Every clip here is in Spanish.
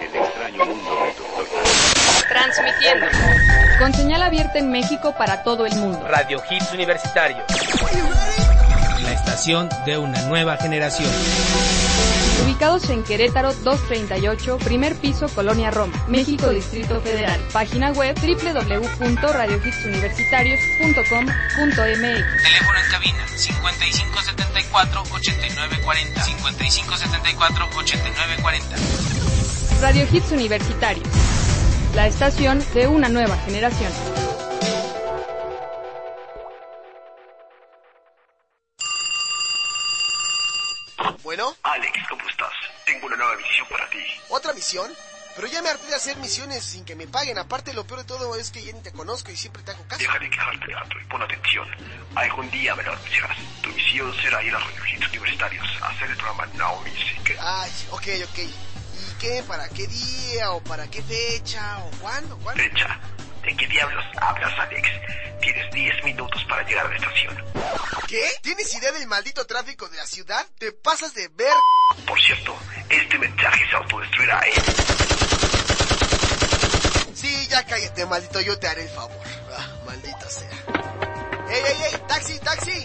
El extraño mundo del doctor. Transmitiendo. Con señal abierta en México para todo el mundo. Radio Hits Universitario. La estación de una nueva generación. Ubicados en Querétaro 238, primer piso, Colonia Roma, México, Distrito Federal. Página web www.radiohitsuniversitarios.com.mx. Teléfono en cabina 5574-8940. 5574-8940. Radio Hits Universitarios. La estación de una nueva generación. Bueno, Alex, ¿cómo estás? Tengo una nueva misión para ti. ¿otra misión? Pero ya me harté de hacer misiones sin que me paguen. Aparte, lo peor de todo es que ya ni te conozco y siempre te hago caso. Deja de quejarte, gato, y pon atención. Algún día me lo anunciarás. Tu misión será ir a Hits Universitarios a hacer el programa Now Music. Ay, ok, ok. ¿Y qué? ¿Para qué día? ¿O para qué fecha? ¿O cuándo? ¿Cuándo? Fecha. ¿De qué diablos hablas, Alex? Tienes 10 minutos para llegar a la estación. ¿Qué? ¿Tienes idea del maldito tráfico de la ciudad? ¿Te pasas de ver? Por cierto, este mensaje se autodestruirá, ¿eh? Sí, ya cállate, maldito. Yo te haré el favor. Ah, maldita sea. ¡Ey, ey, ey! ¡Taxi, taxi!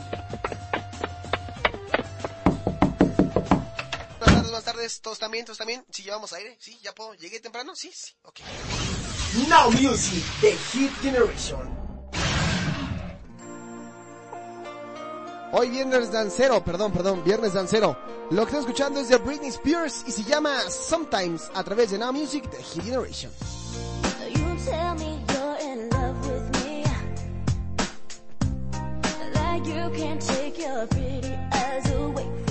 Tardes. ¿Todos también? ¿Todos también? ¿Sí llevamos aire? ¿Sí? ¿Ya puedo? ¿Llegué temprano? Sí, sí. Ok. Now Music, The Hit Generation. Hoy viernes dancero, perdón, perdón, viernes dancero. Lo que estoy escuchando es de Britney Spears y se llama Sometimes a través de Now Music, The Hit Generation. You tell me you're in love with me. Like you can't take your pretty eyes away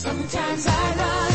Sometimes I love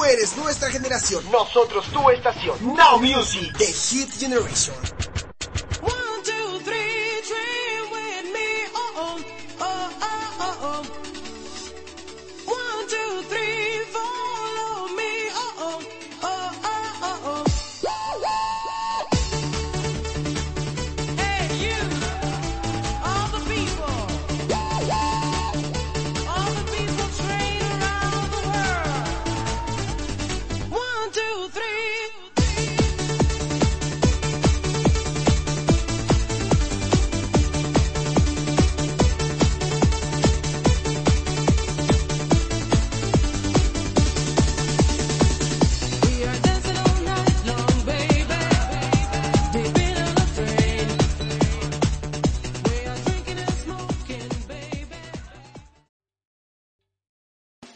Tú eres nuestra generación. Nosotros tu estación. Now Music. The Hit Generation.